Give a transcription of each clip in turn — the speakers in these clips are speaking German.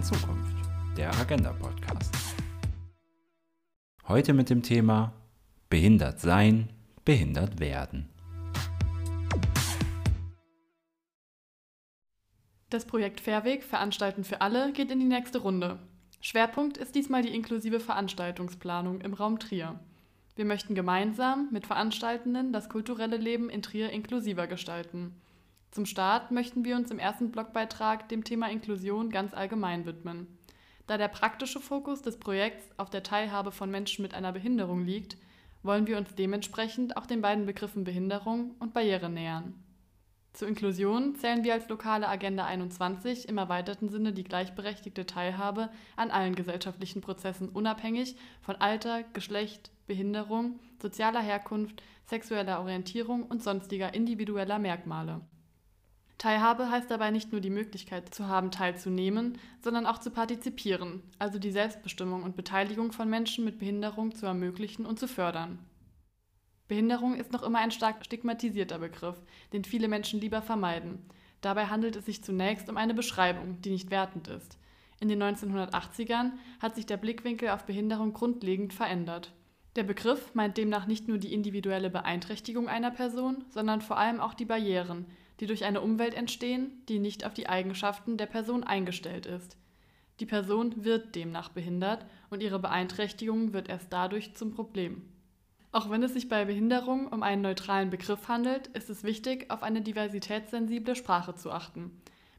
in Zukunft, der Agenda Podcast. Heute mit dem Thema Behindert sein, behindert werden. Das Projekt Fairweg Veranstalten für alle geht in die nächste Runde. Schwerpunkt ist diesmal die inklusive Veranstaltungsplanung im Raum Trier. Wir möchten gemeinsam mit Veranstaltenden das kulturelle Leben in Trier inklusiver gestalten. Zum Start möchten wir uns im ersten Blogbeitrag dem Thema Inklusion ganz allgemein widmen. Da der praktische Fokus des Projekts auf der Teilhabe von Menschen mit einer Behinderung liegt, wollen wir uns dementsprechend auch den beiden Begriffen Behinderung und Barriere nähern. Zur Inklusion zählen wir als lokale Agenda 21 im erweiterten Sinne die gleichberechtigte Teilhabe an allen gesellschaftlichen Prozessen unabhängig von Alter, Geschlecht, Behinderung, sozialer Herkunft, sexueller Orientierung und sonstiger individueller Merkmale. Teilhabe heißt dabei nicht nur die Möglichkeit zu haben, teilzunehmen, sondern auch zu partizipieren, also die Selbstbestimmung und Beteiligung von Menschen mit Behinderung zu ermöglichen und zu fördern. Behinderung ist noch immer ein stark stigmatisierter Begriff, den viele Menschen lieber vermeiden. Dabei handelt es sich zunächst um eine Beschreibung, die nicht wertend ist. In den 1980ern hat sich der Blickwinkel auf Behinderung grundlegend verändert. Der Begriff meint demnach nicht nur die individuelle Beeinträchtigung einer Person, sondern vor allem auch die Barrieren, die durch eine Umwelt entstehen, die nicht auf die Eigenschaften der Person eingestellt ist. Die Person wird demnach behindert und ihre Beeinträchtigung wird erst dadurch zum Problem. Auch wenn es sich bei Behinderung um einen neutralen Begriff handelt, ist es wichtig, auf eine diversitätssensible Sprache zu achten.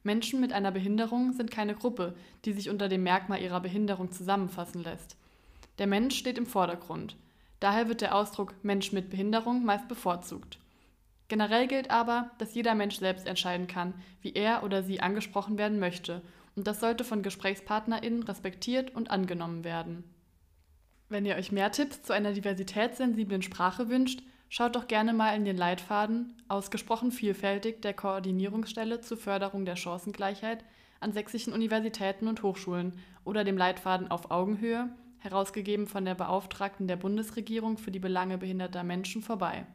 Menschen mit einer Behinderung sind keine Gruppe, die sich unter dem Merkmal ihrer Behinderung zusammenfassen lässt. Der Mensch steht im Vordergrund. Daher wird der Ausdruck Mensch mit Behinderung meist bevorzugt. Generell gilt aber, dass jeder Mensch selbst entscheiden kann, wie er oder sie angesprochen werden möchte, und das sollte von GesprächspartnerInnen respektiert und angenommen werden. Wenn ihr euch mehr Tipps zu einer diversitätssensiblen Sprache wünscht, schaut doch gerne mal in den Leitfaden Ausgesprochen vielfältig der Koordinierungsstelle zur Förderung der Chancengleichheit an sächsischen Universitäten und Hochschulen oder dem Leitfaden Auf Augenhöhe, herausgegeben von der Beauftragten der Bundesregierung für die Belange behinderter Menschen, vorbei.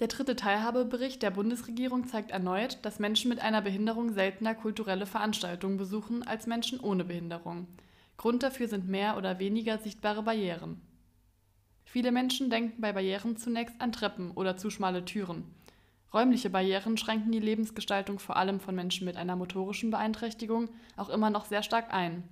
Der dritte Teilhabebericht der Bundesregierung zeigt erneut, dass Menschen mit einer Behinderung seltener kulturelle Veranstaltungen besuchen als Menschen ohne Behinderung. Grund dafür sind mehr oder weniger sichtbare Barrieren. Viele Menschen denken bei Barrieren zunächst an Treppen oder zu schmale Türen. Räumliche Barrieren schränken die Lebensgestaltung vor allem von Menschen mit einer motorischen Beeinträchtigung auch immer noch sehr stark ein.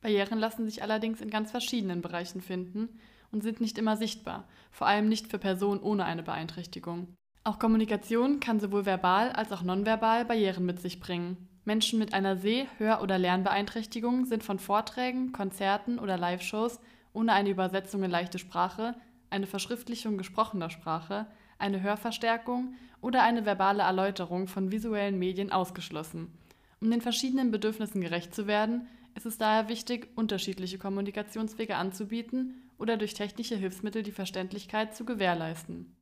Barrieren lassen sich allerdings in ganz verschiedenen Bereichen finden und sind nicht immer sichtbar, vor allem nicht für Personen ohne eine Beeinträchtigung. Auch Kommunikation kann sowohl verbal als auch nonverbal Barrieren mit sich bringen. Menschen mit einer Seh-, Hör- oder Lernbeeinträchtigung sind von Vorträgen, Konzerten oder Live-Shows ohne eine Übersetzung in leichte Sprache, eine Verschriftlichung gesprochener Sprache, eine Hörverstärkung oder eine verbale Erläuterung von visuellen Medien ausgeschlossen. Um den verschiedenen Bedürfnissen gerecht zu werden, ist es daher wichtig, unterschiedliche Kommunikationswege anzubieten oder durch technische Hilfsmittel die Verständlichkeit zu gewährleisten.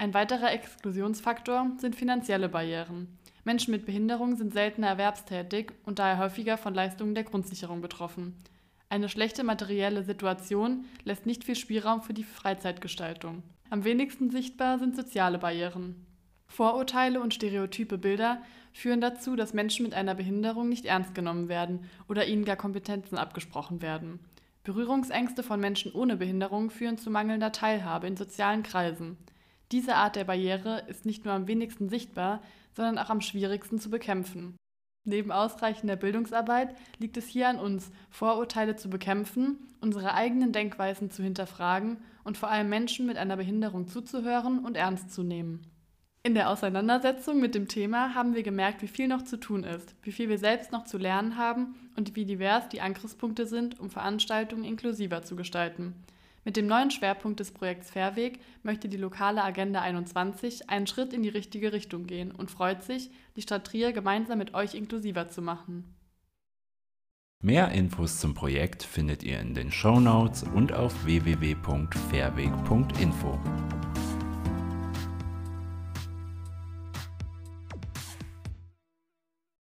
Ein weiterer Exklusionsfaktor sind finanzielle Barrieren. Menschen mit Behinderung sind seltener erwerbstätig und daher häufiger von Leistungen der Grundsicherung betroffen. Eine schlechte materielle Situation lässt nicht viel Spielraum für die Freizeitgestaltung. Am wenigsten sichtbar sind soziale Barrieren. Vorurteile und stereotype Bilder führen dazu, dass Menschen mit einer Behinderung nicht ernst genommen werden oder ihnen gar Kompetenzen abgesprochen werden. Berührungsängste von Menschen ohne Behinderung führen zu mangelnder Teilhabe in sozialen Kreisen. Diese Art der Barriere ist nicht nur am wenigsten sichtbar, sondern auch am schwierigsten zu bekämpfen. Neben ausreichender Bildungsarbeit liegt es hier an uns, Vorurteile zu bekämpfen, unsere eigenen Denkweisen zu hinterfragen und vor allem Menschen mit einer Behinderung zuzuhören und ernst zu nehmen. In der Auseinandersetzung mit dem Thema haben wir gemerkt, wie viel noch zu tun ist, wie viel wir selbst noch zu lernen haben und wie divers die Angriffspunkte sind, um Veranstaltungen inklusiver zu gestalten. Mit dem neuen Schwerpunkt des Projekts Fairweg möchte die lokale Agenda 21 einen Schritt in die richtige Richtung gehen und freut sich, die Stadt Trier gemeinsam mit euch inklusiver zu machen. Mehr Infos zum Projekt findet ihr in den Show Notes und auf www.fairweg.info.